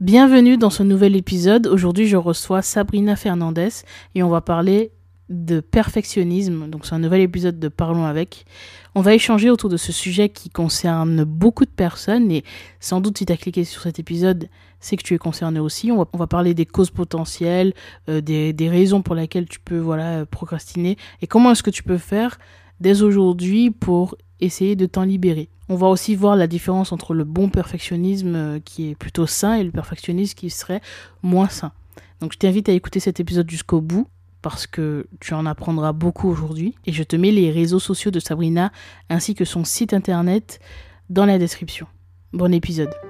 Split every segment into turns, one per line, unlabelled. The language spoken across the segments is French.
Bienvenue dans ce nouvel épisode. Aujourd'hui, je reçois Sabrina Fernandez et on va parler de perfectionnisme. Donc, c'est un nouvel épisode de Parlons avec. On va échanger autour de ce sujet qui concerne beaucoup de personnes et sans doute si tu as cliqué sur cet épisode, c'est que tu es concerné aussi. On va, parler des causes potentielles, euh, des, des, raisons pour lesquelles tu peux voilà, procrastiner et comment est-ce que tu peux faire dès aujourd'hui pour essayer de t'en libérer. On va aussi voir la différence entre le bon perfectionnisme euh, qui est plutôt sain et le perfectionnisme qui serait moins sain. Donc je t'invite à écouter cet épisode jusqu'au bout parce que tu en apprendras beaucoup aujourd'hui et je te mets les réseaux sociaux de Sabrina ainsi que son site internet dans la description. Bon épisode.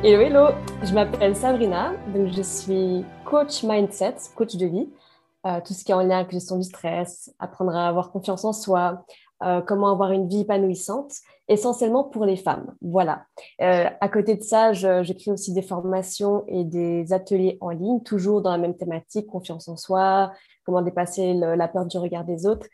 Hello, hello, je m'appelle Sabrina, donc je suis coach mindset, coach de vie, euh, tout ce qui est en lien avec gestion du stress, apprendre à avoir confiance en soi, euh, comment avoir une vie épanouissante, essentiellement pour les femmes. Voilà. Euh, à côté de ça, j'écris aussi des formations et des ateliers en ligne, toujours dans la même thématique, confiance en soi, comment dépasser la peur du regard des autres,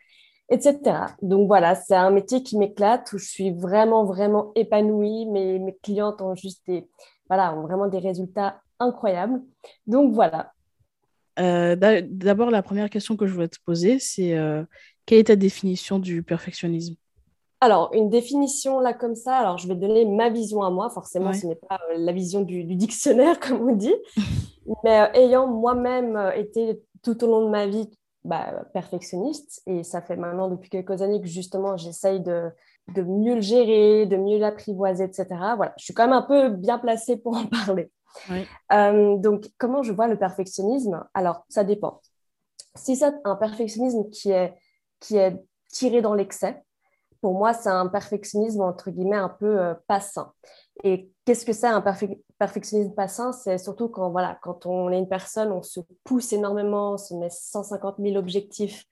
etc. Donc voilà, c'est un métier qui m'éclate, où je suis vraiment, vraiment épanouie. Mes, mes clientes ont juste des voilà, ont vraiment des résultats incroyables. Donc voilà.
Euh, d'abord, la première question que je voulais te poser, c'est euh, quelle est ta définition du perfectionnisme?
Alors, une définition là comme ça, alors je vais donner ma vision à moi, forcément ce n'est pas euh, la vision du, dictionnaire comme on dit, mais ayant moi-même été tout au long de ma vie bah, perfectionniste, et ça fait maintenant depuis quelques années que justement j'essaye de, de mieux le gérer, de mieux l'apprivoiser, etc. Voilà, je suis quand même un peu bien placée pour en parler. Euh, donc, comment je vois le perfectionnisme? Alors, ça dépend. Si c'est un perfectionnisme qui est, qui est tiré dans l'excès, pour moi, c'est un perfectionnisme entre guillemets un peu euh, pas sain. Et qu'est-ce que c'est un perfectionnisme pas sain C'est surtout quand, voilà, quand on est une personne, on se pousse énormément, on se met 150 000 objectifs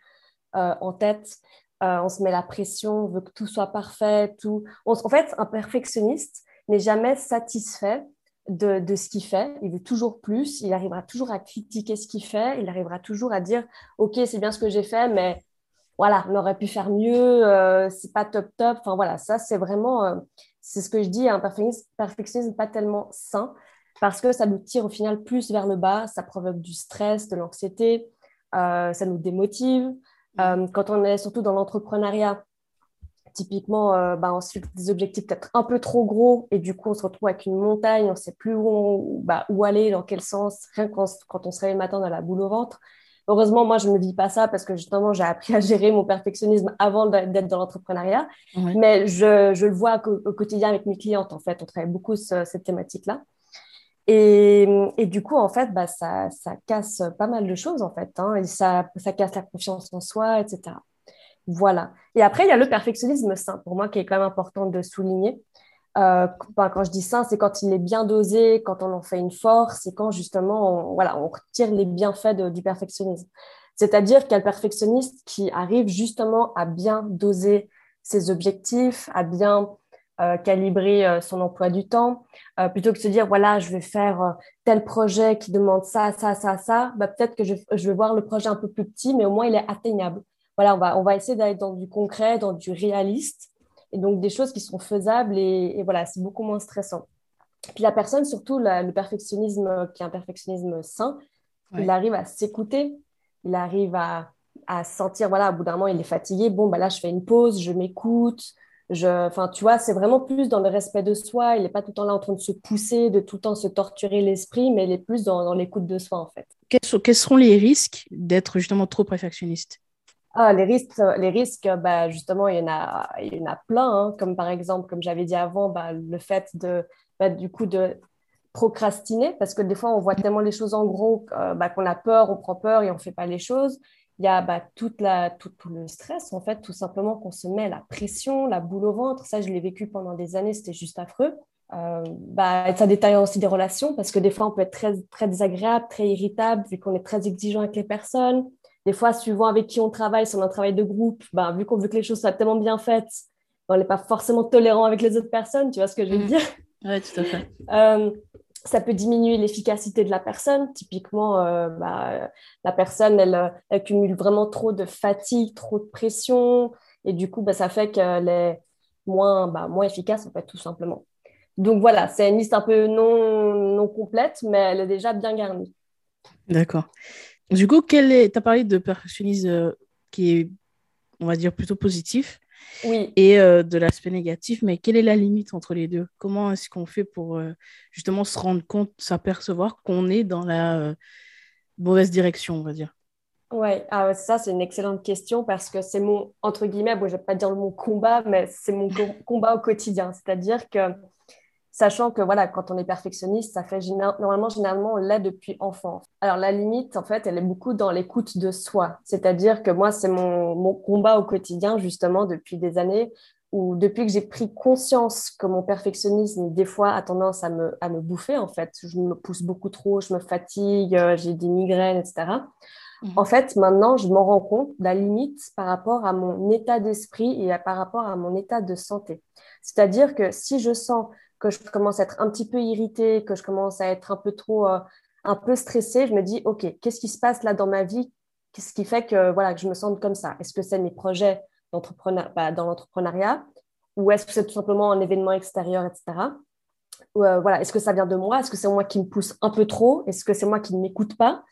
euh, en tête, euh, on se met la pression, on veut que tout soit parfait. Tout... en fait, un perfectionniste n'est jamais satisfait de, ce qu'il fait. Il veut toujours plus. Il arrivera toujours à critiquer ce qu'il fait. Il arrivera toujours à dire Ok, c'est bien ce que j'ai fait, mais voilà, on aurait pu faire mieux. Euh, c'est pas top top. Enfin voilà, ça c'est vraiment, euh, c'est ce que je dis, un perfectionnisme, perfectionnisme pas tellement sain parce que ça nous tire au final plus vers le bas. Ça provoque du stress, de l'anxiété. ça nous démotive. Euh, quand on est surtout dans l'entrepreneuriat, typiquement, euh, bah, on se fixe des objectifs peut-être un peu trop gros et du coup, on se retrouve avec une montagne, on ne sait plus où, bah, où, aller, dans quel sens, rien quand, quand on se réveille le matin, on a la boule au ventre. Heureusement, moi, je ne vis pas ça parce que justement, j'ai appris à gérer mon perfectionnisme avant d'être dans l'entrepreneuriat. Mais je, je, le vois au, quotidien avec mes clientes, en fait. On travaille beaucoup sur cette thématique-là. Et, et, du coup, en fait, bah, ça, ça, casse pas mal de choses, en fait. Hein, et ça, ça casse la confiance en soi, etc. Voilà. Et après, il y a le perfectionnisme sain, pour moi, qui est quand même important de souligner. Euh, quand je dis sain, c'est quand il est bien dosé, quand on en fait une force, et quand justement, on, voilà, on retire les bienfaits du perfectionnisme. C'est-à-dire le perfectionniste qui arrive justement à bien doser ses objectifs, à bien euh, calibrer euh, son emploi du temps, euh, plutôt que de se dire, voilà, je vais faire tel projet qui demande ça, ça, ça, ça, bah, peut-être que je, vais voir le projet un peu plus petit, mais au moins il est atteignable. Voilà, on va, on va essayer d'aller dans du concret, dans du réaliste, et donc des choses qui sont faisables, et, voilà, c'est beaucoup moins stressant. Puis la personne, surtout le perfectionnisme, qui est un perfectionnisme sain, il arrive à s'écouter, il arrive à, à sentir, voilà, au bout d'un moment, il est fatigué, bon, bah là, je fais une pause, je m'écoute, enfin, tu vois, c'est vraiment plus dans le respect de soi. Il n'est pas tout le temps là en train de se pousser, de tout le temps se torturer l'esprit, mais il est plus dans, l'écoute de soi, en fait.
Quels sont, les risques d'être justement trop perfectionniste?
Ah, les risques, les risques bah, justement, il y en a, il y en a plein. Hein. comme par exemple, comme j'avais dit avant, bah, le fait de, bah, du coup, de procrastiner parce que des fois, on voit tellement les choses en gros bah, qu'on a peur, on prend peur et on ne fait pas les choses. Il y a bah, toute la, tout, le stress, en fait, tout simplement qu'on se met la pression, la boule au ventre. Ça, je l'ai vécu pendant des années, c'était juste affreux. Euh, bah, ça détaille aussi des relations parce que des fois, on peut être très, très désagréable, très irritable, vu qu'on est très exigeant avec les personnes. Des fois, suivant avec qui on travaille, si on a un travail de groupe, bah, vu qu'on veut que les choses soient tellement bien faites, on n'est pas forcément tolérant avec les autres personnes, tu vois ce que je veux mmh. dire?
Oui, tout à fait.
Euh, ça peut diminuer l'efficacité de la personne. Typiquement, euh, bah, la personne, elle, elle, cumule vraiment trop de fatigue, trop de pression, et du coup, bah, ça fait qu'elle est moins, bah, moins efficace, en fait, tout simplement. Donc voilà, c'est une liste un peu non, non complète, mais elle est déjà bien garnie.
D'accord. Du coup, tu as parlé de perfectionnisme euh, qui est, on va dire, plutôt positif.
Oui.
Et euh, de l'aspect négatif, mais quelle est la limite entre les deux? Comment est-ce qu'on fait pour euh, justement se rendre compte, s'apercevoir qu'on est dans la mauvaise direction, on va dire?
Ouais, ah, ça c'est une excellente question parce que c'est mon, entre guillemets, bon, je ne vais pas dire mon combat, mais c'est mon combat au quotidien. C'est-à-dire que sachant que voilà, quand on est perfectionniste, ça fait normalement, généralement, on l'est depuis enfant. Alors la limite, en fait, elle est beaucoup dans l'écoute de soi. C'est-à-dire que moi, c'est mon, mon, combat au quotidien, justement, depuis des années, où depuis que j'ai pris conscience que mon perfectionnisme, des fois, a tendance à me, à me bouffer, en fait. Je me pousse beaucoup trop, je me fatigue, euh, j'ai des migraines, etc. Mmh. En fait, maintenant, je m'en rends compte, la limite par rapport à mon état d'esprit et par rapport à mon état de santé. C'est-à-dire que si je sens que je commence à être un petit peu irritée, que je commence à être un peu trop, euh, un peu stressée, je me dis, OK, qu'est-ce qui se passe là dans ma vie? Qu'est-ce qui fait que, voilà, que je me sente comme ça? Est-ce que c'est mes projets bah, dans l'entrepreneuriat? Ou est-ce que c'est tout simplement un événement extérieur, etc. Euh, voilà, est-ce que ça vient de moi? Est-ce que c'est moi qui me pousse un peu trop? Est-ce que c'est moi qui ne m'écoute pas?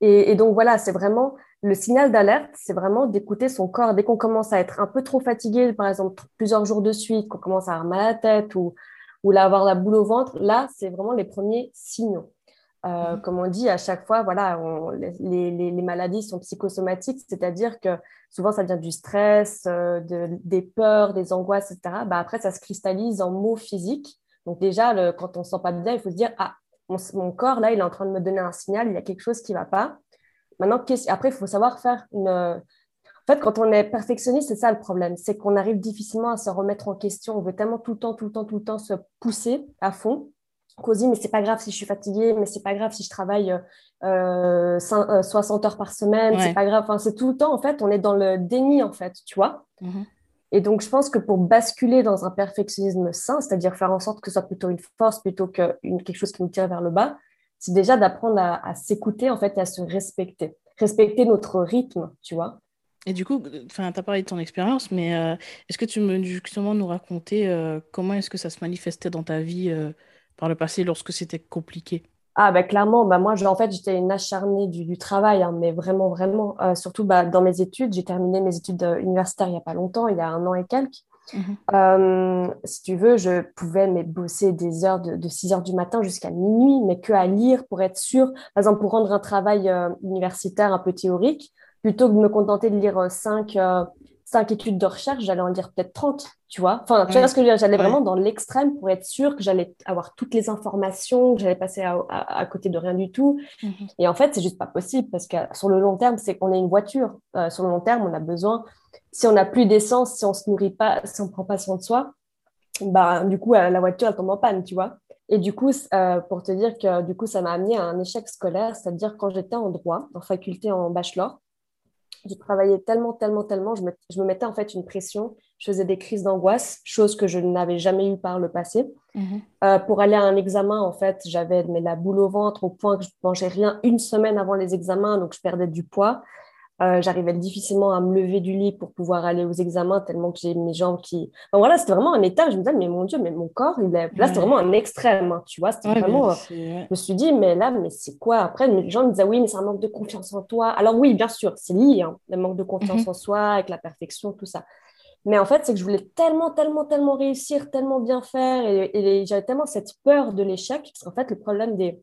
Et, et, donc voilà, c'est vraiment le signal d'alerte, c'est vraiment d'écouter son corps. Dès qu'on commence à être un peu trop fatigué, par exemple plusieurs jours de suite, qu'on commence à avoir mal à la tête ou ou là, avoir la boule au ventre, là, c'est vraiment les premiers signaux. Euh, mhm. Comme on dit à chaque fois, voilà, les, maladies sont psychosomatiques, c'est-à-dire que souvent ça vient du stress, euh, des peurs, des angoisses, etc. Bah, après, ça se cristallise en mots physiques. Donc déjà, quand on ne se sent pas bien, il faut se dire, ah, mon, corps, là, il est en train de me donner un signal, il y a quelque chose qui ne va pas. Maintenant, après, il faut savoir faire une, en fait, quand on est perfectionniste, c'est ça le problème, c'est qu'on arrive difficilement à se remettre en question. On veut tellement tout le temps, tout le temps, tout le temps se pousser à fond qu'on se dit mais c'est pas grave si je suis fatiguée, mais c'est pas grave si je travaille euh, 60 euh, heures par semaine, c'est pas grave. Enfin, c'est tout le temps en fait, on est dans le déni en fait, tu vois. Mm-hmm. Et donc, je pense que pour basculer dans un perfectionnisme sain, c'est-à-dire faire en sorte que ce soit plutôt une force plutôt que quelque chose qui nous tire vers le bas, c'est déjà d'apprendre à, à s'écouter en fait et à se respecter. Respecter notre rythme, tu vois.
Et du coup, tu as parlé de ton expérience, mais euh, est-ce que tu peux justement nous raconter euh, comment est-ce que ça se manifestait dans ta vie euh, par le passé lorsque c'était compliqué?
Ah bah clairement, bah moi en fait j'étais une acharnée du, travail, hein, mais vraiment vraiment. surtout bah, dans mes études, j'ai terminé mes études universitaires il n'y a pas longtemps, il y a un an et quelques. Mmh si tu veux, je pouvais mais, bosser des heures de, de 6 heures du matin jusqu'à minuit, mais que à lire pour être sûr. Par exemple, pour rendre un travail universitaire un peu théorique, plutôt que de me contenter de lire 5 euh, cinq, études de recherche, j'allais en lire peut-être 30, tu vois. Enfin, tu vois ce que je veux dire? J'allais vraiment dans l'extrême pour être sûre que j'allais avoir toutes les informations, que j'allais passer à, côté de rien du tout. Mhm. Et en fait, c'est juste pas possible parce que sur le long terme, c'est qu'on est une voiture. Euh, sur le long terme, on a besoin, si on n'a plus d'essence, si on se nourrit pas, si on prend pas soin de soi, bah, du coup, euh, la voiture, elle tombe en panne, tu vois. Et du coup, pour te dire que du coup, ça m'a amené à un échec scolaire, c'est-à-dire quand j'étais en droit, en faculté en bachelor, je travaillais tellement, tellement, tellement, je me, je me, mettais en fait une pression, je faisais des crises d'angoisse, chose que je n'avais jamais eu par le passé. Mhm. Euh, pour aller à un examen, en fait, j'avais la boule au ventre au point que je ne mangeais rien une semaine avant les examens, donc je perdais du poids. Euh, j'arrivais difficilement à me lever du lit pour pouvoir aller aux examens, tellement que j'ai mes jambes qui. voilà, c'était vraiment un état. Je me disais, mais mon Dieu, mais mon corps, il est... là, c'était vraiment un extrême, hein, tu vois. C'était vraiment. Je me suis dit, mais là, mais c'est quoi Après, les gens me disaient, oui, mais c'est un manque de confiance en toi. Alors, oui, bien sûr, c'est lié, hein, le manque de confiance mhm. en soi, avec la perfection, tout ça. Mais en fait, c'est que je voulais tellement, tellement, tellement réussir, tellement bien faire, et, et j'avais tellement cette peur de l'échec, parce qu'en fait, le problème des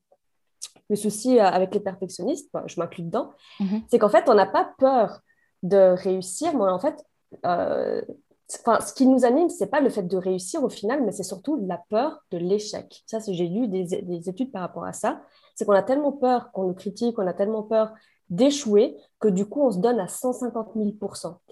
le souci euh, avec les perfectionnistes, je m'inclus dedans, mhm. c'est qu'en fait, on n'a pas peur de réussir, mais en fait, euh, ce qui nous anime, c'est pas le fait de réussir au final, mais c'est surtout la peur de l'échec. Ça, j'ai lu des, des, études par rapport à ça. C'est qu'on a tellement peur qu'on nous critique, on a tellement peur d'échouer que du coup, on se donne à 150 000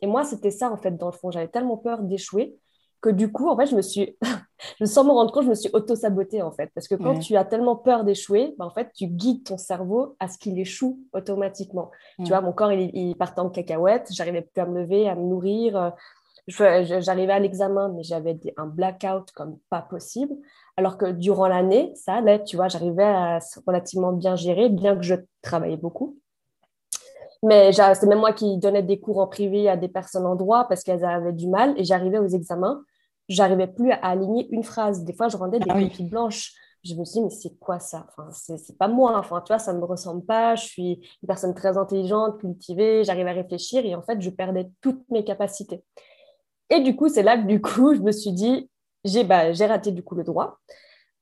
Et moi, c'était ça, en fait, dans le fond. J'avais tellement peur d'échouer que du coup, en fait, je me suis, je, sans me rendre compte, je me suis auto-sabotée, en fait. Parce que quand tu as tellement peur d'échouer, ben, en fait, tu guides ton cerveau à ce qu'il échoue automatiquement. Tu vois, mon corps, il, il partait en cacahuète, j'arrivais plus à me lever, à me nourrir. Euh, j'arrivais à l'examen, mais j'avais un blackout comme pas possible. Alors que durant l'année, ça allait, tu vois, j'arrivais à relativement bien gérer, bien que je travaillais beaucoup. Mais c'est même moi qui donnais des cours en privé à des personnes en droit parce qu'elles avaient du mal et j'arrivais aux examens, j'arrivais plus à aligner une phrase. Des fois, je rendais des ah blanches. Je me suis dit, mais c'est quoi ça? Enfin, C'est pas moi. Enfin, tu vois, ça ne me ressemble pas. Je suis une personne très intelligente, cultivée, j'arrive à réfléchir et en fait, je perdais toutes mes capacités. Et du coup, c'est là que du coup, je me suis dit, j'ai bah, raté du coup le droit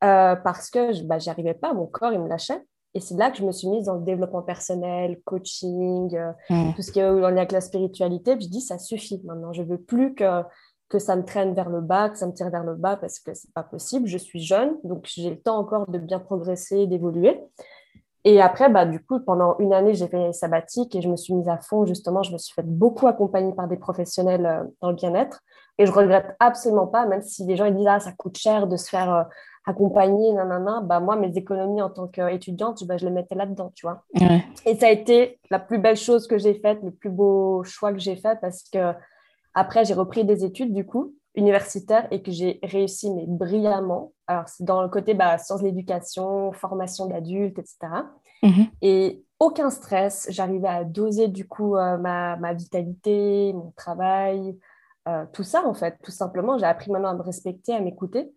euh, parce que je bah, arrivais pas, mon corps, il me lâchait. Et c'est là que je me suis mise dans le développement personnel, coaching, euh, mmh. tout ce qui est en lien avec la spiritualité. Puis je dis, ça suffit maintenant. Je veux plus que, que ça me traîne vers le bas, que ça me tire vers le bas parce que c'est pas possible. Je suis jeune, donc j'ai le temps encore de bien progresser, d'évoluer. Et après, bah, du coup, pendant une année, j'ai fait sabbatique et je me suis mise à fond. Justement, je me suis fait beaucoup accompagner par des professionnels euh, dans le bien-être. Et je regrette absolument pas, même si les gens ils disent ah, ça coûte cher de se faire euh, accompagner, nanana, bah moi, mes économies en tant qu'étudiante, bah, je les mettais là-dedans, tu vois. Et ça a été la plus belle chose que j'ai faite, le plus beau choix que j'ai fait parce que après, j'ai repris des études, du coup, universitaires et que j'ai réussi, mais brillamment. Alors, c'est dans le côté bah, sciences de l'éducation, formation d'adultes, etc. Mhm. Et aucun stress. J'arrivais à doser, du coup, euh, ma, ma, vitalité, mon travail, euh, tout ça, en fait. Tout simplement, j'ai appris maintenant à me respecter, à m'écouter.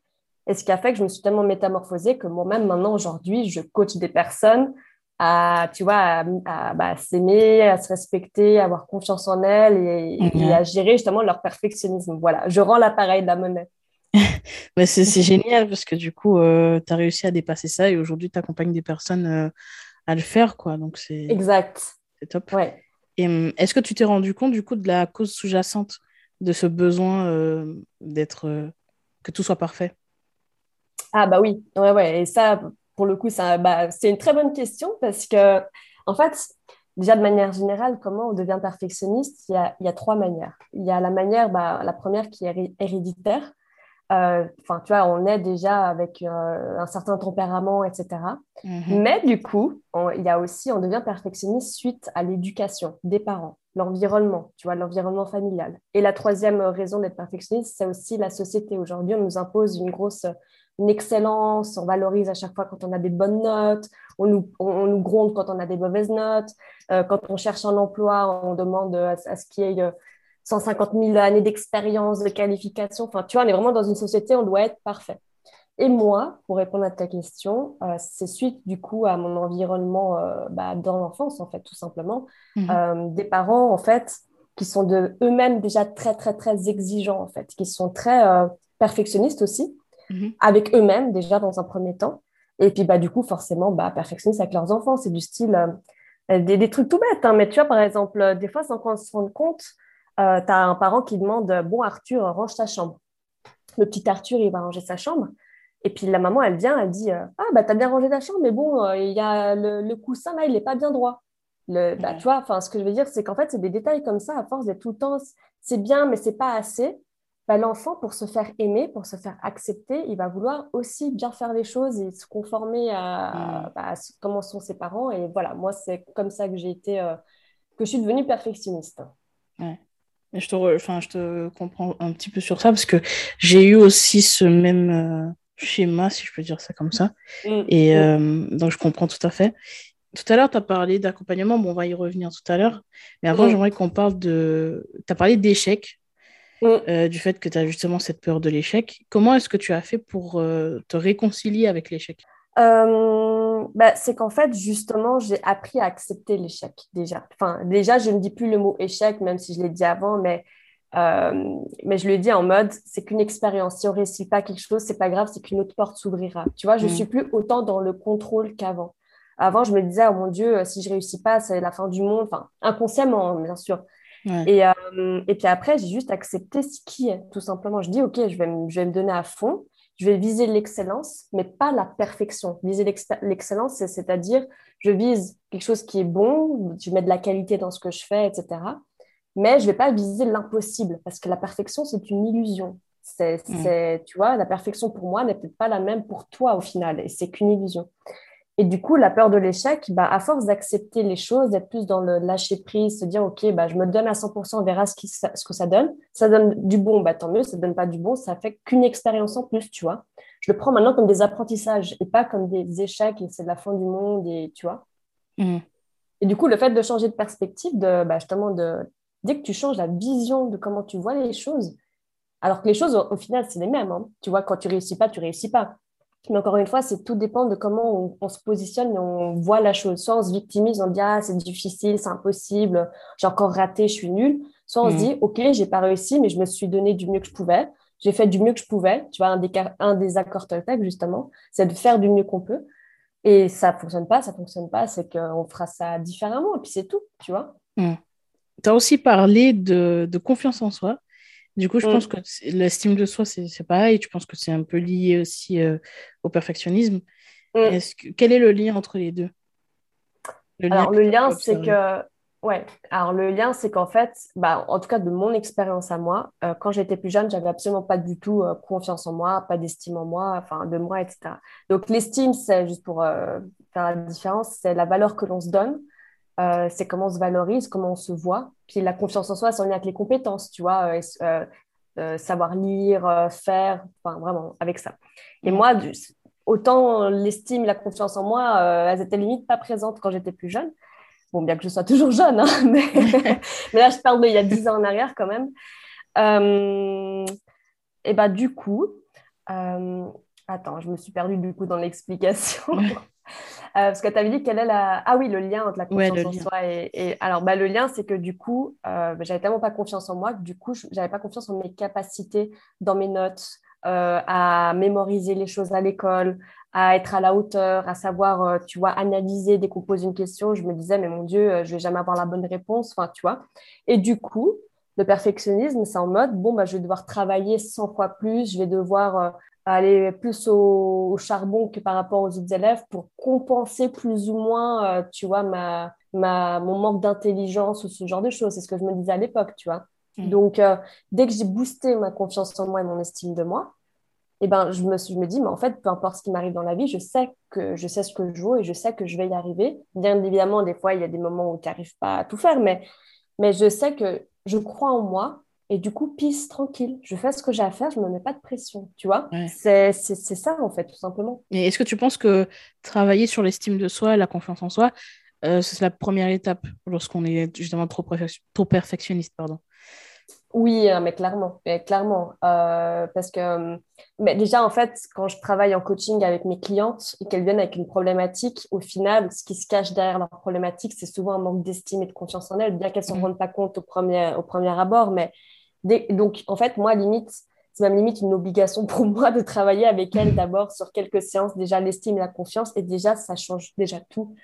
Et ce qui a fait que je me suis tellement métamorphosée que moi-même, maintenant, aujourd'hui, je coach des personnes à, tu vois, à, bah, s'aimer, à se respecter, à avoir confiance en elles et, à gérer justement leur perfectionnisme. Voilà, je rends l'appareil de la monnaie.
Mais c'est génial parce que du coup, euh, tu as réussi à dépasser ça et aujourd'hui, tu accompagnes des personnes euh, à le faire. quoi. Donc, c'est
exact.
C'est top.
Ouais.
Et hum, est-ce que tu t'es rendu compte du coup de la cause sous-jacente de ce besoin euh, d'être que tout soit parfait?
Ah bah oui, ouais, ouais. Et ça, pour le coup, ça, bah, c'est une très bonne question parce que, en fait, déjà de manière générale, comment on devient perfectionniste il y, a, il y a trois manières. Il y a la manière, bah, la première qui est héréditaire. Euh, enfin, tu vois, on est déjà avec euh, un certain tempérament, etc. Mhm. Mais du coup, il y a aussi, on devient perfectionniste suite à l'éducation des parents, l'environnement, tu vois, l'environnement familial. Et la troisième raison d'être perfectionniste, c'est aussi la société. Aujourd'hui, on nous impose une grosse une excellence, on valorise à chaque fois quand on a des bonnes notes, on nous, on, nous gronde quand on a des mauvaises notes, euh, quand on cherche un emploi, on demande à, ce qu'il y ait 150 euh, 000 années d'expérience, de qualification. Enfin, tu vois, on est vraiment dans une société, on doit être parfait. Et moi, pour répondre à ta question, euh, c'est suite du coup à mon environnement bah, dans l'enfance, en fait, tout simplement. Mhm. des parents, en fait, qui sont de eux-mêmes déjà très, très, très exigeants, en fait, qui sont très perfectionnistes aussi. Mhm. avec eux-mêmes déjà dans un premier temps. Et puis bah, du coup, forcément, bah, perfectionniste avec leurs enfants. C'est du style euh, des, trucs tout bêtes. Hein. mais tu vois, par exemple, euh, des fois, sans qu'on se rende compte, euh, tu as un parent qui demande Bon, Arthur, range ta chambre. Le petit Arthur, il va ranger sa chambre. Et puis la maman, elle vient, elle dit Ah, bah, tu as bien rangé ta chambre, mais bon, il y a le, coussin là, il n'est pas bien droit. Le, bah, tu vois, ce que je veux dire, c'est qu'en fait, c'est des détails comme ça, à force d'être tout le temps, c'est bien, mais c'est pas assez. Bah, l'enfant, pour se faire aimer, pour se faire accepter, il va vouloir aussi bien faire les choses et se conformer à, mm. bah, comment sont ses parents. Et voilà, moi, c'est comme ça que j'ai été, euh, que je suis devenue perfectionniste.
Ouais. je, te enfin, je te comprends un petit peu sur ça parce que j'ai eu aussi ce même euh, schéma, si je peux dire ça comme ça. Mm. Et mm. Euh, donc, je comprends tout à fait. Tout à l'heure, tu as parlé d'accompagnement, bon, on va y revenir tout à l'heure. Mais avant, j'aimerais qu'on parle de. Tu as parlé d'échecs. Mm. Euh, du fait que tu as justement cette peur de l'échec. Comment est-ce que tu as fait pour euh, te réconcilier avec l'échec?
Euh, bah, C'est qu'en fait, justement, j'ai appris à accepter l'échec déjà. Enfin, déjà, je ne dis plus le mot échec, même si je l'ai dit avant, mais, mais je le dis en mode, c'est qu'une expérience. Si on ne réussit pas quelque chose, c'est pas grave, c'est qu'une autre porte s'ouvrira. Tu vois, je ne mm. suis plus autant dans le contrôle qu'avant. Avant, je me disais, oh mon Dieu, si je réussis pas, c'est la fin du monde. Enfin, inconsciemment, bien sûr. Et, euh, et puis après, j'ai juste accepté ce qui est, tout simplement. Je dis, OK, je vais, je vais me donner à fond, je vais viser l'excellence, mais pas la perfection. Viser l'excellence, c'est-à-dire, je vise quelque chose qui est bon, je mets de la qualité dans ce que je fais, etc. Mais je ne vais pas viser l'impossible, parce que la perfection, c'est une illusion. C'est. Tu vois, la perfection pour moi n'est peut-être pas la même pour toi au final, et c'est qu'une illusion. Et du coup, la peur de l'échec, bah, à force d'accepter les choses, d'être plus dans le lâcher prise, se dire, OK, bah, je me donne à 100%, on verra ce, qui, ce que ça donne. Ça donne du bon, bah, tant mieux. Ça ne donne pas du bon, ça fait qu'une expérience en plus, tu vois. Je le prends maintenant comme des apprentissages et pas comme des échecs et c'est de la fin du monde, et tu vois. Mm. Et du coup, le fait de changer de perspective, de, bah, justement, de, dès que tu changes la vision de comment tu vois les choses, alors que les choses, au, final, c'est les mêmes. Hein. Tu vois, quand tu réussis pas, tu réussis pas. Mais encore une fois, c'est tout dépend de comment on, se positionne et on voit la chose. Soit on se victimise, on dit ah c'est difficile, c'est impossible, j'ai encore raté, je suis nulle. Soit on se mm. dit ok j'ai pas réussi, mais je me suis donné du mieux que je pouvais. J'ai fait du mieux que je pouvais. Tu vois un des, un des accords Toltec justement, c'est de faire du mieux qu'on peut. Et ça fonctionne pas, ça fonctionne pas, c'est qu'on fera ça différemment et puis c'est tout, tu vois.
Mm. Tu as aussi parlé de, de confiance en soi. Du coup, je pense mm. que l'estime de soi, c'est pareil. Tu penses que c'est un peu lié aussi euh, au perfectionnisme. Mm. Est que, quel est le lien entre les deux?
Le Alors, lien le lien, c'est que. Ouais, alors le lien, c'est qu'en fait, bah, en tout cas de mon expérience à moi, euh, quand j'étais plus jeune, j'avais absolument pas du tout euh, confiance en moi, pas d'estime en moi, enfin de moi, etc. Donc l'estime, c'est juste pour faire la différence, c'est la valeur que l'on se donne euh, c'est comment on se valorise, comment on se voit. Puis la confiance en soi, c'est en lien avec les compétences, tu vois, euh, euh, savoir lire, faire, enfin vraiment, avec ça. Et mm. moi, autant l'estime, la confiance en moi, elles étaient limite pas présentes quand j'étais plus jeune. Bon, bien que je sois toujours jeune, hein, mais, mais, là, je parle d'il y a 10 ans en arrière quand même. et bah, du coup, attends, je me suis perdue du coup dans l'explication. Euh, parce que tu avais dit quelle est la... Ah oui, le lien entre la confiance en soi et, Alors, bah, le lien, c'est que du coup, euh, bah, j'avais tellement pas confiance en moi que du coup, j'avais pas confiance en mes capacités dans mes notes, euh, à mémoriser les choses à l'école, à être à la hauteur, à savoir, euh, tu vois, analyser, décomposer une question. Je me disais, mais mon Dieu, je vais jamais avoir la bonne réponse, enfin, tu vois. Et du coup, le perfectionnisme, c'est en mode, bon, bah, je vais devoir travailler 100 fois plus, je vais devoir aller plus au, charbon que par rapport aux autres élèves pour compenser plus ou moins, euh, tu vois, ma, ma, mon manque d'intelligence ou ce genre de choses. C'est ce que je me disais à l'époque, tu vois. Mm. Donc, euh, dès que j'ai boosté ma confiance en moi et mon estime de moi, eh ben, je, me, je me dis, mais en fait, peu importe ce qui m'arrive dans la vie, je sais, que, je sais ce que je vaux et je sais que je vais y arriver. Bien évidemment, des fois, il y a des moments où tu n'arrives pas à tout faire, mais, mais je sais que je crois en moi et du coup, pisse, tranquille. Je fais ce que j'ai à faire, je ne me mets pas de pression, tu vois. C'est ça, en fait, tout simplement.
Et est-ce que tu penses que travailler sur l'estime de soi, la confiance en soi, euh, c'est la première étape lorsqu'on est justement trop, trop perfectionniste pardon
oui, hein, mais clairement, mais clairement, euh, parce que mais déjà en fait, quand je travaille en coaching avec mes clientes et qu'elles viennent avec une problématique, au final, ce qui se cache derrière leur problématique, c'est souvent un manque d'estime et de confiance en elles, bien qu'elles ne s'en mmh. rendent pas compte au premier, au premier abord, mais donc, en fait, moi, limite, c'est même limite une obligation pour moi de travailler avec elle d'abord sur quelques séances, déjà l'estime et la confiance. Et déjà, ça change déjà tout.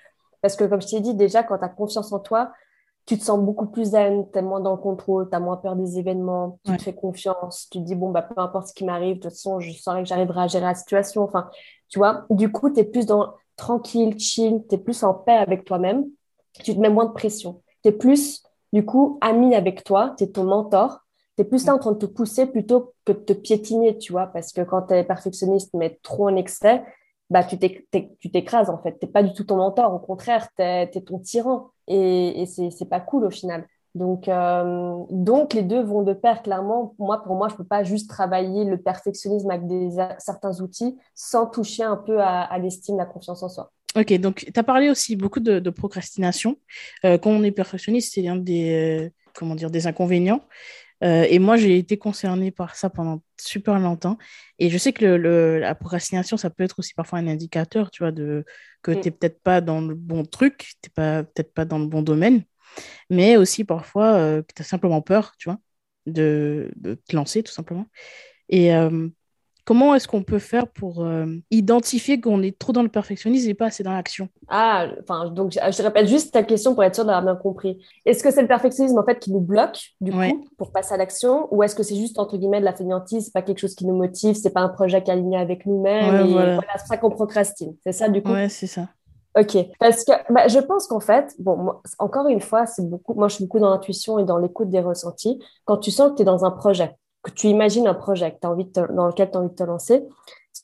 Parce que, comme je t'ai dit, déjà, quand tu as confiance en toi, tu te sens beaucoup plus zen, tu es moins dans le contrôle, tu as moins peur des événements, tu te fais confiance, tu te dis, bon, bah, peu importe ce qui m'arrive, de toute façon, je saurais que j'arriverai à gérer la situation. Enfin, tu vois, du coup, tu es plus dans tranquille, chill, tu es plus en paix avec toi-même, tu te mets moins de pression. Tu es plus, du coup, ami avec toi, tu es ton mentor, tu es plus là en train de te pousser plutôt que de te piétiner, tu vois, parce que quand tu es perfectionniste, mais trop en excès, bah, tu t'écrases en fait. Tu n'es pas du tout ton mentor, au contraire, tu es, ton tyran. Et, et c'est pas cool au final. Donc, euh, donc, les deux vont de pair, clairement. Moi, pour moi, je ne peux pas juste travailler le perfectionnisme avec des, certains outils sans toucher un peu à, l'estime, la confiance en soi.
Ok, donc tu as parlé aussi beaucoup de, procrastination. Euh, quand on est perfectionniste, c'est un des, euh, comment dire, des inconvénients. Euh, et moi, j'ai été concernée par ça pendant super longtemps. Et je sais que le, la procrastination, ça peut être aussi parfois un indicateur, tu vois, de, que mm. tu n'es peut-être pas dans le bon truc, tu n'es peut-être pas dans le bon domaine, mais aussi parfois euh, que tu as simplement peur, tu vois, de, de, te lancer, tout simplement. Et euh, Comment est-ce qu'on peut faire pour euh, identifier qu'on est trop dans le perfectionnisme et pas assez dans l'action?
Ah, enfin, donc je, répète juste ta question pour être sûr d'avoir bien compris. Est-ce que c'est le perfectionnisme en fait qui nous bloque du coup pour passer à l'action, ou est-ce que c'est juste entre guillemets de la fainéantise, c'est pas quelque chose qui nous motive, c'est pas un projet qui est aligné avec nous-mêmes, voilà. c'est ça qu'on procrastine. C'est ça du coup?
Ouais, c'est ça.
Ok, parce que bah, je pense qu'en fait, bon, encore une fois, c'est beaucoup. Moi, je suis beaucoup dans l'intuition et dans l'écoute des ressentis. Quand tu sens que tu es dans un projet, que tu imagines un projet as envie dans lequel tu as envie de te lancer,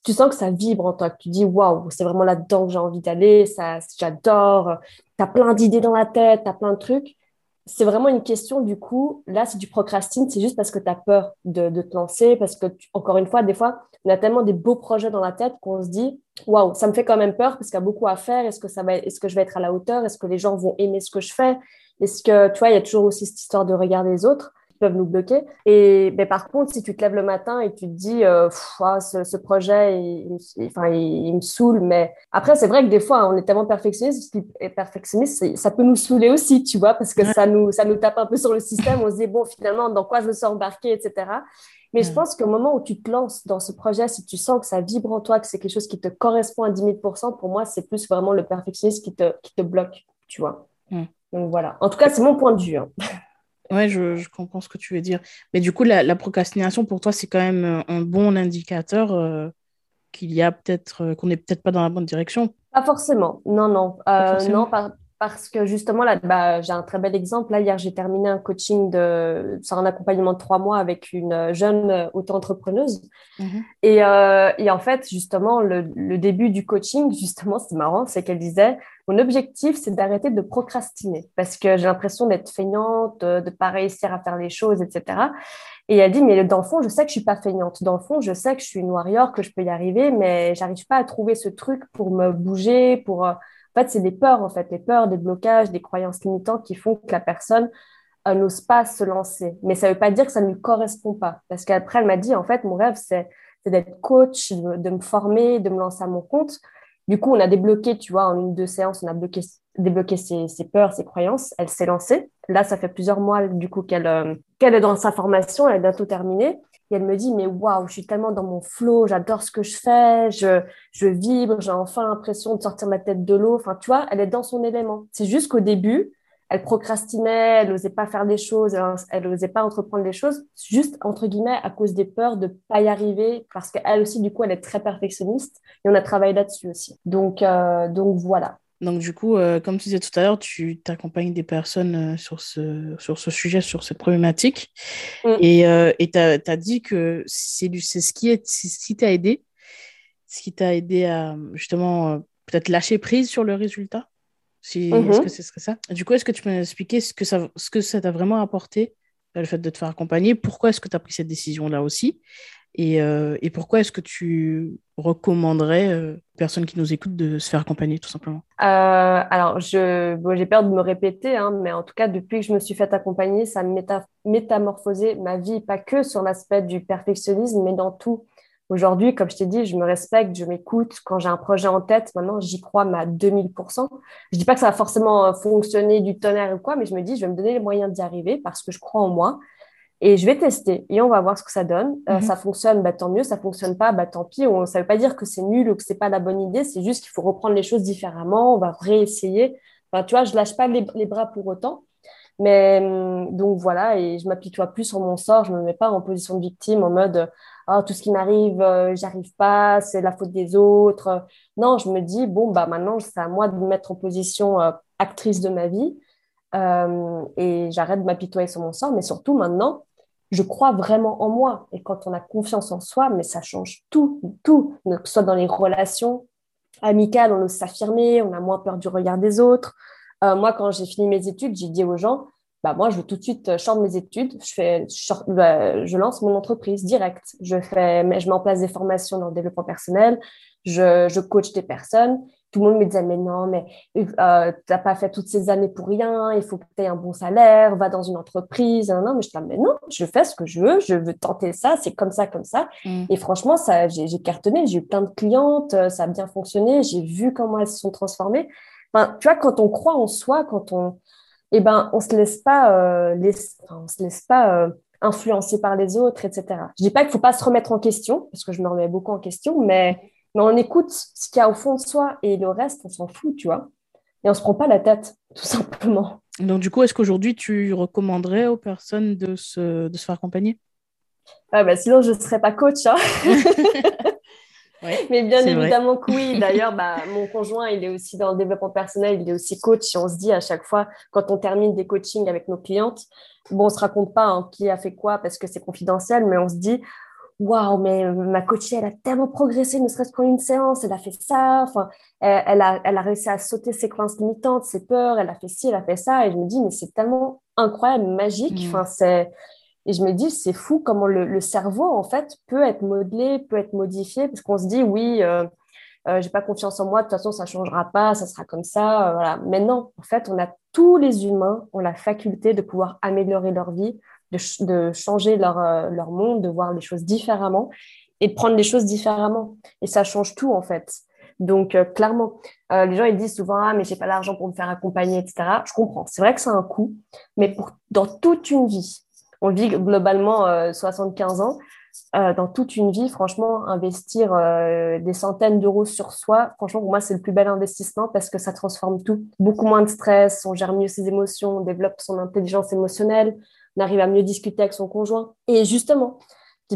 tu sens que ça vibre en toi, que tu dis waouh, c'est vraiment là-dedans que j'ai envie d'aller, ça, j'adore, tu as plein d'idées dans la tête, tu as plein de trucs. C'est vraiment une question, du coup, là, si tu procrastines, c'est juste parce que tu as peur de, te lancer, parce que, encore une fois, des fois, on a tellement des beaux projets dans la tête qu'on se dit waouh, ça me fait quand même peur parce qu'il y a beaucoup à faire. Est-ce que, ça va, est-ce que je vais être à la hauteur? Est-ce que les gens vont aimer ce que je fais? Est-ce que, tu vois, il y a toujours aussi cette histoire de regarder les autres peuvent nous bloquer. Et ben, par contre, si tu te lèves le matin et tu te dis, euh, ah, ce, projet, il, il, me saoule, mais après, c'est vrai que des fois, on est tellement perfectionniste, perfectionniste, ça peut nous saouler aussi, tu vois, parce que ça, nous, ça nous tape un peu sur le système. On se dit, bon, finalement, dans quoi je me sens embarqué, etc. Mais je pense qu'au moment où tu te lances dans ce projet, si tu sens que ça vibre en toi, que c'est quelque chose qui te correspond à 10 000 pour moi, c'est plus vraiment le perfectionnisme qui te, qui te bloque, tu vois. Donc voilà. En tout cas, c'est mon point de vue. Hein.
Ouais, je, comprends ce que tu veux dire. Mais du coup, la, procrastination, pour toi, c'est quand même euh, un bon indicateur euh, qu'il y a peut-être, euh, qu'on n'est peut-être pas dans la bonne direction.
Pas forcément. Non, non. non, parce que justement, là, bah, j'ai un très bel exemple. Là, hier, j'ai terminé un coaching de, sur un accompagnement de trois mois avec une jeune auto-entrepreneuse. Mhm. Et, et, en fait, justement, le, le début du coaching, justement, c'est marrant, c'est qu'elle disait mon objectif, c'est d'arrêter de procrastiner parce que j'ai l'impression d'être feignante, de ne pas réussir à faire les choses, etc. Et elle dit, mais dans le fond, je sais que je suis pas feignante. Dans le fond, je sais que je suis une warrior, que je peux y arriver, mais j'arrive pas à trouver ce truc pour me bouger, pour... Euh, en fait, c'est des peurs, en fait, peurs, des blocages, des croyances limitantes qui font que la personne euh, n'ose pas se lancer. Mais ça veut pas dire que ça ne lui correspond pas. Parce qu'après, elle m'a dit, en fait, mon rêve, c'est d'être coach, de, me former, de me lancer à mon compte. Du coup, on a débloqué, tu vois, en une, deux séances, on a bloqué, débloqué ses, peurs, ses croyances. Elle s'est lancée. Là, ça fait plusieurs mois, du coup, qu'elle euh, qu'elle est dans sa formation. Elle est bientôt terminée. Et elle me dit, mais waouh, je suis tellement dans mon flow, j'adore ce que je fais, je, je vibre, j'ai enfin l'impression de sortir ma tête de l'eau. Enfin, tu vois, elle est dans son élément. C'est juste qu'au début, elle procrastinait, elle n'osait pas faire des choses, elle n'osait pas entreprendre des choses, juste entre guillemets à cause des peurs de pas y arriver, parce qu'elle aussi, du coup, elle est très perfectionniste et on a travaillé là-dessus aussi. Donc, euh, donc voilà.
Donc du coup, euh, comme tu disais tout à l'heure, tu t'accompagnes des personnes euh, sur, ce, sur ce sujet, sur cette problématique. Mm. Et tu as, dit que c'est ce qui est, ce qui t'a aidé, ce qui t'a aidé à justement peut-être lâcher prise sur le résultat? Si, Est-ce mhm. que ce serait ça? Du coup, est-ce que tu peux nous expliquer ce que ça, ce que ça t'a vraiment apporté, le fait de te faire accompagner? Pourquoi est-ce que tu as pris cette décision-là aussi? Et, euh, et, pourquoi est-ce que tu recommanderais euh, aux personnes qui nous écoutent de se faire accompagner, tout simplement?
Euh, Alors, je, j'ai peur de me répéter, hein, mais en tout cas, depuis que je me suis fait accompagner, ça a métamorphosé ma vie, pas que sur l'aspect du perfectionnisme, mais dans tout. Aujourd'hui, comme je t'ai dit, je me respecte, je m'écoute. Quand j'ai un projet en tête, maintenant, j'y crois à 2000%. Je dis pas que ça va forcément euh, fonctionner du tonnerre ou quoi, mais je me dis, je vais me donner les moyens d'y arriver parce que je crois en moi. Et je vais tester et on va voir ce que ça donne. Euh, mhm. ça fonctionne, bah, tant mieux. Ça fonctionne pas, bah, tant pis. On, ça veut pas dire que c'est nul ou que c'est pas la bonne idée. C'est juste qu'il faut reprendre les choses différemment. On va réessayer. Enfin, tu vois, je lâche pas les, les bras pour autant. Mais hum, donc voilà, et je m'apitoie plus sur mon sort. Je me mets pas en position de victime en mode oh, tout ce qui m'arrive, euh, j'arrive pas, c'est la faute des autres. Non, je me dis, bon, bah maintenant, c'est à moi de me mettre en position euh, actrice de ma vie euh, et j'arrête de m'apitoyer sur mon sort, mais surtout maintenant, je crois vraiment en moi. Et quand on a confiance en soi, mais ça change tout, tout, que ce soit dans les relations amicales, on ose s'affirmer, on a moins peur du regard des autres. Moi, quand j'ai fini mes études, j'ai dit aux gens, bah moi, je veux tout de suite changer mes études. Je, fais, bah, je, lance mon entreprise direct. Je, fais, je mets en place des formations dans le développement personnel. Je, je coach des personnes. Tout le monde me disait, mais non, mais euh, tu n'as pas fait toutes ces années pour rien. Il faut que tu aies un bon salaire. Va dans une entreprise. Non, non, mais je dis, mais non, je fais ce que je veux. Je veux tenter ça. C'est comme ça, comme ça. Mm. Et franchement, ça, j'ai cartonné. J'ai eu plein de clientes. Ça a bien fonctionné. J'ai vu comment elles se sont transformées. Enfin, tu vois, quand on croit en soi, quand on, eh ben, on se laisse pas, euh, on se laisse pas euh, influencé par les autres, etc. Je dis pas qu'il faut pas se remettre en question, parce que je me remets beaucoup en question, mais, mais on écoute ce qu'il y a au fond de soi et le reste, on s'en fout, tu vois. Et on se prend pas la tête, tout simplement.
Donc, du coup, est-ce qu'aujourd'hui, tu recommanderais aux personnes de se, de se faire accompagner?
Ah bah, Sinon, je ne serais pas coach. Hein. Mais bien évidemment que oui. D'ailleurs, bah, mon conjoint, il est aussi dans le développement personnel, il est aussi coach. Et on se dit à chaque fois, quand on termine des coachings avec nos clientes, bon, on se raconte pas hein, qui a fait quoi parce que c'est confidentiel, mais on se dit, waouh, mais euh, ma coachée, elle a tellement progressé, ne serait-ce qu'en une séance, elle a fait ça, enfin, elle, a, elle a réussi à sauter ses croyances limitantes, ses peurs, elle a fait ci, elle a fait ça. Et je me dis, mais c'est tellement incroyable, magique. Mmh. Enfin, c'est et je me dis, c'est fou comment le, cerveau, en fait, peut être modelé, peut être modifié, parce qu'on se dit, oui, euh, euh, j'ai pas confiance en moi, de toute façon, ça changera pas, ça sera comme ça. Euh, voilà. Mais non, en fait, on a tous les humains ont la faculté de pouvoir améliorer leur vie, de, changer leur, leur monde, de voir les choses différemment et de prendre les choses différemment. Et ça change tout, en fait. Donc, clairement, les gens, ils disent souvent, ah, mais j'ai pas l'argent pour me faire accompagner, etc. Je comprends. C'est vrai que c'est un coût, mais pour, dans toute une vie, on vit globalement 75 euh, ans. Euh, dans toute une vie, franchement, investir euh, des centaines d'euros sur soi, franchement, pour moi, c'est le plus bel investissement parce que ça transforme tout. Beaucoup moins de stress, on gère mieux ses émotions, on développe son intelligence émotionnelle, on arrive à mieux discuter avec son conjoint. Et justement,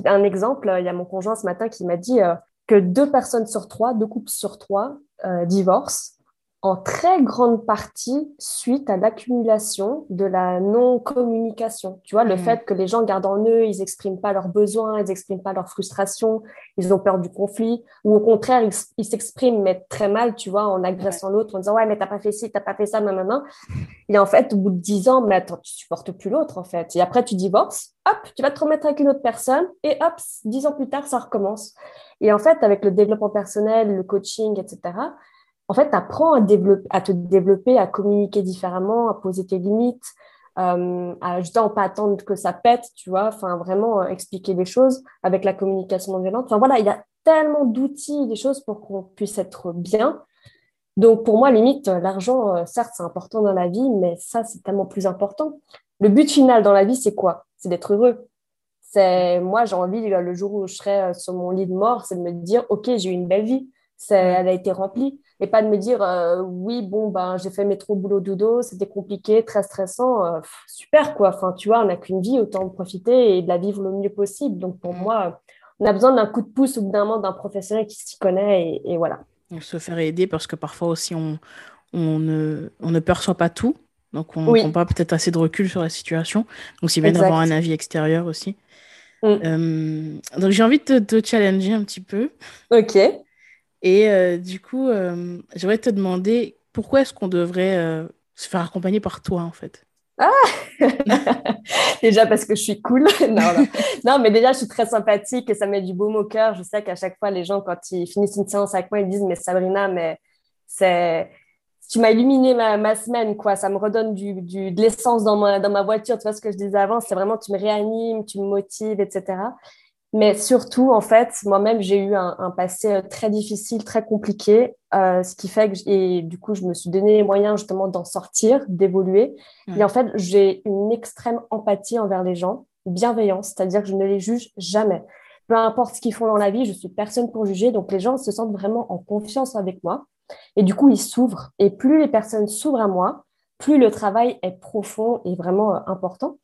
un exemple, il y a mon conjoint ce matin qui m'a dit que deux personnes sur trois, deux couples sur trois divorcent en très grande partie suite à l'accumulation de la non-communication. Tu vois, le mmh. fait que les gens gardent en eux, ils n'expriment pas leurs besoins, ils n'expriment pas leurs frustrations, ils ont peur du conflit, ou au contraire, ils s'expriment, mais très mal, tu vois, en agressant l'autre, en disant, ouais, mais t'as pas fait ci, t'as pas fait ça, non, non, non. Et en fait, au bout de dix ans, mais attends, tu supportes plus l'autre, en fait. Et après, tu divorces, hop, tu vas te remettre avec une autre personne, et hop, dix ans plus tard, ça recommence. Et en fait, avec le développement personnel, le coaching, etc., en fait, tu apprends à, à, te développer, à communiquer différemment, à poser tes limites, euh, à justement pas attendre que ça pète, tu vois, enfin vraiment euh, expliquer les choses avec la communication non violente. Enfin voilà, il y a tellement d'outils, des choses pour qu'on puisse être bien. Donc pour moi, limite, l'argent, euh, certes, c'est important dans la vie, mais ça, c'est tellement plus important. Le but final dans la vie, c'est quoi? C'est d'être heureux. C'est moi, j'ai envie le jour où je serai sur mon lit de mort, c'est de me dire, ok, j'ai eu une belle vie, elle a été remplie et pas de me dire euh, oui bon ben j'ai fait mes trop boulot dodo c'était compliqué très stressant euh, super quoi. Enfin tu vois on n'a qu'une vie autant en profiter et de la vivre le mieux possible. Donc pour mm. moi on a besoin d'un coup de pouce ou d'un d'un professionnel qui s'y connaît et, voilà.
Se faire aider parce que parfois aussi on, on, ne, on ne perçoit pas tout. Donc on n'a pas peut-être assez de recul sur la situation. Donc c'est bien d'avoir un avis extérieur aussi. Mm. euh, donc j'ai envie de te challenger un petit peu.
Ok
et euh, du coup, euh, j'aimerais te demander pourquoi est-ce qu'on devrait euh, se faire accompagner par toi, en fait?
Ah Déjà parce que je suis cool. non, non. mais déjà, je suis très sympathique et ça met du baume au cœur. Je sais qu'à chaque fois, les gens, quand ils finissent une séance avec moi, ils disent Mais Sabrina, mais c'est tu m'as illuminé ma, ma, semaine, quoi. Ça me redonne du, du de l'essence dans ma, dans ma voiture. Tu vois ce que je disais avant, c'est vraiment tu me réanimes, tu me motives, etc. Mais surtout, en fait, moi-même, j'ai eu un, passé euh, très difficile, très compliqué, euh, ce qui fait que, et du coup, je me suis donné les moyens justement d'en sortir, d'évoluer. Et en fait, j'ai une extrême empathie envers les gens, bienveillance, c'est-à-dire que je ne les juge jamais. Peu importe ce qu'ils font dans la vie, je suis personne pour juger, donc les gens se sentent vraiment en confiance avec moi. Et du coup, ils s'ouvrent. Et plus les personnes s'ouvrent à moi, plus le travail est profond et vraiment euh, important.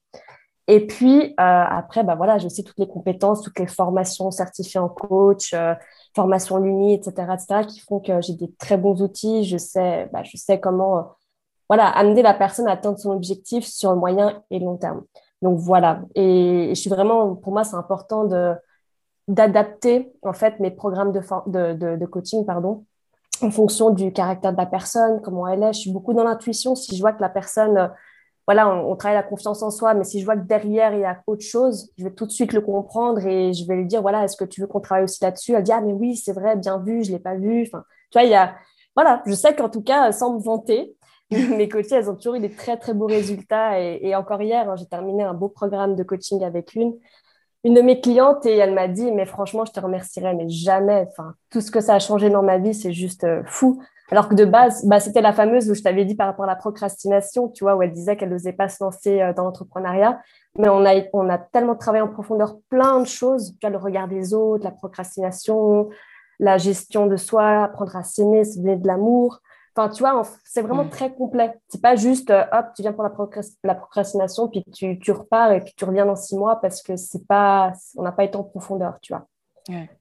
Et puis, euh, après, bah, voilà, j'ai aussi toutes les compétences, toutes les formations certifiées en coach, euh, formation Luni, etc., etc., qui font que j'ai des très bons outils. Je sais, bah, je sais comment euh, voilà, amener la personne à atteindre son objectif sur le moyen et long terme. Donc, voilà. Et, je suis vraiment, pour moi, c'est important de d'adapter en fait mes programmes de, de, de, coaching pardon, en fonction du caractère de la personne, comment elle est. Je suis beaucoup dans l'intuition. Si je vois que la personne voilà, on, travaille la confiance en soi, mais si je vois que derrière, il y a autre chose, je vais tout de suite le comprendre et je vais lui dire, voilà, est-ce que tu veux qu'on travaille aussi là-dessus? Elle dit, ah, mais oui, c'est vrai, bien vu, je ne l'ai pas vu. Enfin, tu vois, il y a, voilà, je sais qu'en tout cas, sans me vanter, mes coachés, elles ont toujours eu des très, très beaux résultats. Et, encore hier, hein, j'ai terminé un beau programme de coaching avec une, une de mes clientes et elle m'a dit, mais franchement, je te remercierai, mais jamais. Enfin, tout ce que ça a changé dans ma vie, c'est juste euh, fou. Alors que de base, bah, c'était la fameuse où je t'avais dit par rapport à la procrastination, tu vois, où elle disait qu'elle n'osait pas se lancer euh, dans l'entrepreneuriat. Mais on a, on a tellement travaillé en profondeur plein de choses, tu vois, le regard des autres, la procrastination, la gestion de soi, apprendre à s'aimer, se donner de l'amour. Enfin, tu vois, c'est vraiment mm. très complet. C'est pas juste, euh, hop, tu viens pour la, la procrastination, puis tu, tu, repars et puis tu reviens dans six mois parce que c'est pas, on n'a pas été en profondeur, tu vois.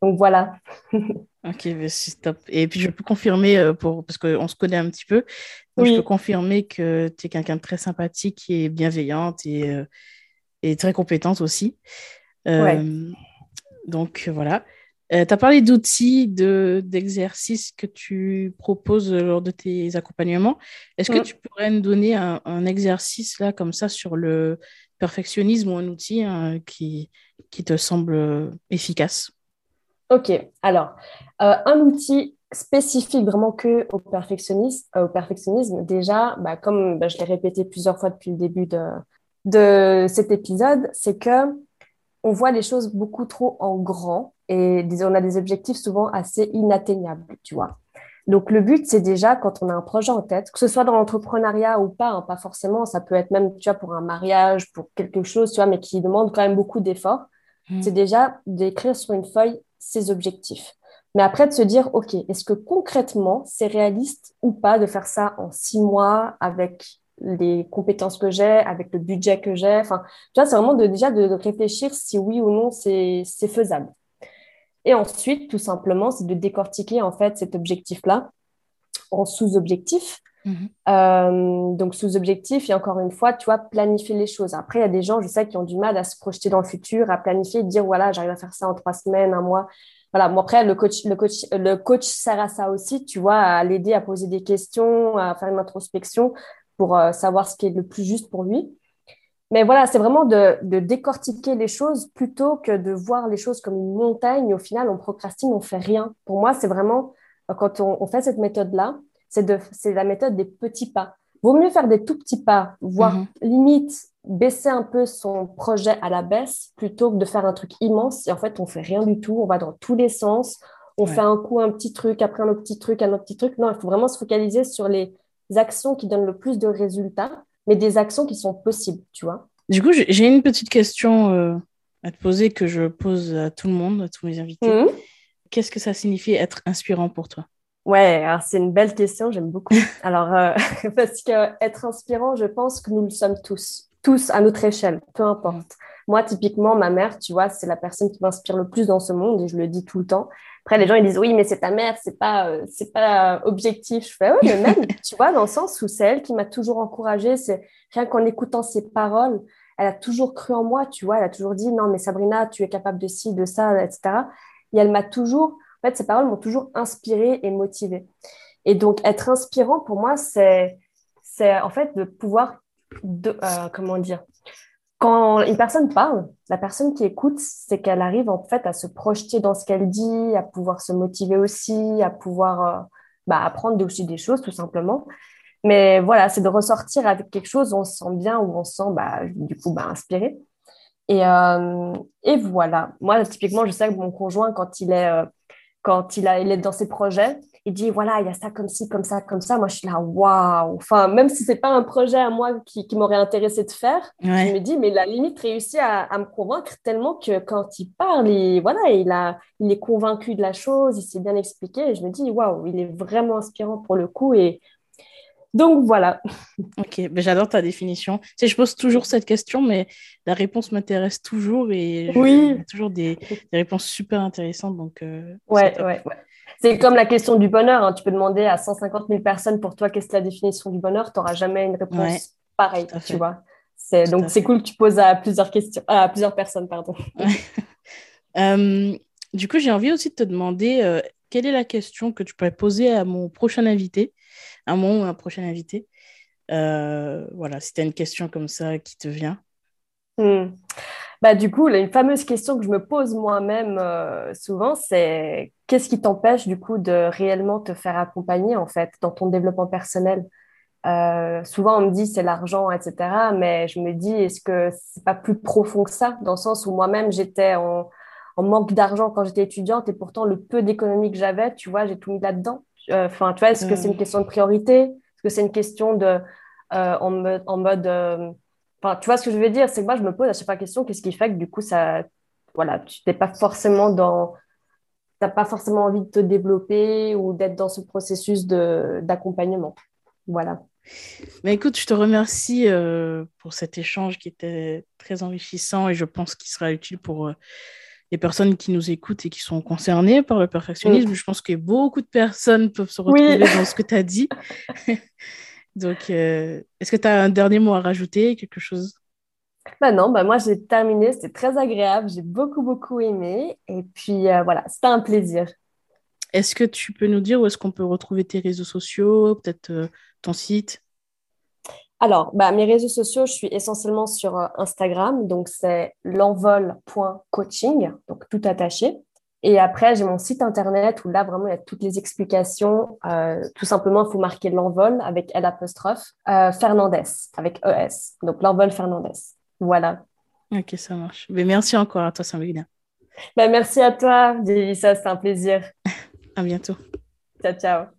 Donc voilà.
ok, bah, c'est top. Et puis je peux confirmer, euh, pour, parce qu'on se connaît un petit peu, je peux confirmer que tu es quelqu'un de très sympathique et bienveillante et, euh, et très compétente aussi. Euh, donc voilà. tu as parlé d'outils, d'exercices que tu proposes lors de tes accompagnements. Est-ce que mm. tu pourrais nous donner un, un, exercice là comme ça sur le perfectionnisme ou un outil hein, qui, qui te semble efficace?
Ok, alors, euh, un outil spécifique vraiment que au perfectionnisme, euh, au perfectionnisme déjà, bah, comme bah, je l'ai répété plusieurs fois depuis le début de, de cet épisode, c'est que on voit les choses beaucoup trop en grand et on a des objectifs souvent assez inatteignables, tu vois. Donc le but, c'est déjà quand on a un projet en tête, que ce soit dans l'entrepreneuriat ou pas, hein, pas forcément, ça peut être même, tu vois, pour un mariage, pour quelque chose, tu vois, mais qui demande quand même beaucoup d'efforts. Mmh. C'est déjà d'écrire sur une feuille ses objectifs. Mais après, de se dire, OK, est-ce que concrètement, c'est réaliste ou pas de faire ça en six mois avec les compétences que j'ai, avec le budget que j'ai? Enfin, tu vois, c'est vraiment de, déjà de, réfléchir si oui ou non c'est faisable. Et ensuite, tout simplement, c'est de décortiquer en fait cet objectif-là en sous-objectifs. Mhm. Euh, donc, sous-objectif, et encore une fois, tu vois, planifier les choses. Après, il y a des gens, je sais, qui ont du mal à se projeter dans le futur, à planifier, dire, voilà, j'arrive à faire ça en trois semaines, un mois. Voilà, moi, après, le coach, le, coach, le coach sert à ça aussi, tu vois, à l'aider à poser des questions, à faire une introspection pour euh, savoir ce qui est le plus juste pour lui. Mais voilà, c'est vraiment de, décortiquer les choses plutôt que de voir les choses comme une montagne. Au final, on procrastine, on fait rien. Pour moi, c'est vraiment, quand on, on fait cette méthode-là, c'est la méthode des petits pas. Vaut mieux faire des tout petits pas, voire mhm. limite baisser un peu son projet à la baisse plutôt que de faire un truc immense et en fait on fait rien du tout, on va dans tous les sens, on fait un coup un petit truc, après un autre petit truc, un autre petit truc. Non, il faut vraiment se focaliser sur les actions qui donnent le plus de résultats, mais des actions qui sont possibles, tu vois.
Du coup, j'ai une petite question euh, à te poser que je pose à tout le monde, à tous mes invités. Mhm. Qu'est-ce que ça signifie être inspirant pour toi?
Ouais, c'est une belle question, j'aime beaucoup. Alors, euh, parce qu'être inspirant, je pense que nous le sommes tous, tous à notre échelle, peu importe. Moi, typiquement, ma mère, tu vois, c'est la personne qui m'inspire le plus dans ce monde et je le dis tout le temps. Après, les gens, ils disent, oui, mais c'est ta mère, c'est pas, euh, c'est pas objectif. Je fais, oui, mais même, tu vois, dans le sens où c'est elle qui m'a toujours encouragée, c'est rien qu'en écoutant ses paroles, elle a toujours cru en moi, tu vois, elle a toujours dit, non, mais Sabrina, tu es capable de ci, de ça, etc. Et elle m'a toujours, en fait, ces paroles m'ont toujours inspirée et motivée. Et donc, être inspirant, pour moi, c'est, c'est en fait de pouvoir, euh, comment dire, quand une personne parle, la personne qui écoute, c'est qu'elle arrive en fait à se projeter dans ce qu'elle dit, à pouvoir se motiver aussi, à pouvoir euh, bah, apprendre aussi des choses tout simplement. Mais voilà, c'est de ressortir avec quelque chose où on se sent bien, où on se sent bah, du coup bah, inspiré. Et, euh, et voilà, moi typiquement, je sais que mon conjoint, quand il est quand il, a, il est dans ses projets, il dit voilà, il y a ça comme ci, comme ça, comme ça. Moi, je suis là, waouh! Enfin, même si c'est pas un projet à moi qui, qui m'aurait intéressé de faire, je me dis, mais la limite réussit à, à, me convaincre tellement que quand il parle, il, voilà, il, a, il est convaincu de la chose, il s'est bien expliqué. Et je me dis, waouh, il est vraiment inspirant pour le coup. Et donc voilà.
Ok, ben, j'adore ta définition. Tu sais, je pose toujours cette question, mais la réponse m'intéresse toujours et oui. toujours des, des, réponses super intéressantes. Donc,
euh, ouais, ouais, ouais. C'est comme la question du bonheur. Hein. Tu peux demander à 150 000 personnes pour toi qu'est-ce que la définition du bonheur? Tu n'auras jamais une réponse pareille, tu vois. Donc c'est cool que tu poses à plusieurs questions, à plusieurs personnes, pardon.
Euh, du coup, j'ai envie aussi de te demander euh, quelle est la question que tu pourrais poser à mon prochain invité? Un moment ou un prochain invité. Euh, voilà, si tu as une question comme ça qui te vient.
Hmm. Bah, du coup, une fameuse question que je me pose moi-même euh, souvent, c'est qu'est-ce qui t'empêche du coup de réellement te faire accompagner en fait dans ton développement personnel? Euh, Souvent, on me dit c'est l'argent, etc. Mais je me dis, est-ce que c'est pas plus profond que ça? Dans le sens où moi-même, j'étais en, en manque d'argent quand j'étais étudiante et pourtant le peu d'économie que j'avais, tu vois, j'ai tout mis là-dedans Enfin, tu vois, est-ce que c'est une question de priorité? Est-ce que c'est une question de en mode, en mode Enfin, tu vois ce que je veux dire? C'est que moi, je me pose à chaque fois la question qu'est-ce qui fait que du coup, ça, voilà, tu n'es pas forcément dans n'as pas forcément envie de te développer ou d'être dans ce processus d'accompagnement. Voilà.
Mais écoute, je te remercie euh, pour cet échange qui était très enrichissant et je pense qu'il sera utile pour euh, les personnes qui nous écoutent et qui sont concernées par le perfectionnisme. Je pense que beaucoup de personnes peuvent se retrouver dans ce que tu as dit. Donc, euh, est-ce que tu as un dernier mot à rajouter, quelque chose?
Bah non, bah moi j'ai terminé, c'était très agréable, j'ai beaucoup beaucoup aimé et puis euh, voilà, c'était un plaisir.
Est-ce que tu peux nous dire où est-ce qu'on peut retrouver tes réseaux sociaux, peut-être euh, ton site?
Alors, bah, mes réseaux sociaux, je suis essentiellement sur euh, Instagram, donc c'est l'envol.coaching, donc tout attaché. Et après, j'ai mon site internet où là, vraiment, il y a toutes les explications. tout simplement, il faut marquer l'envol avec L apostrophe Fernandez, avec ES. Donc, l'envol Fernandez. Voilà.
Ok, ça marche. Mais merci encore à toi, Sabrina.
Ben, merci à toi, ça, c'est un plaisir.
à bientôt.
Ciao, ciao.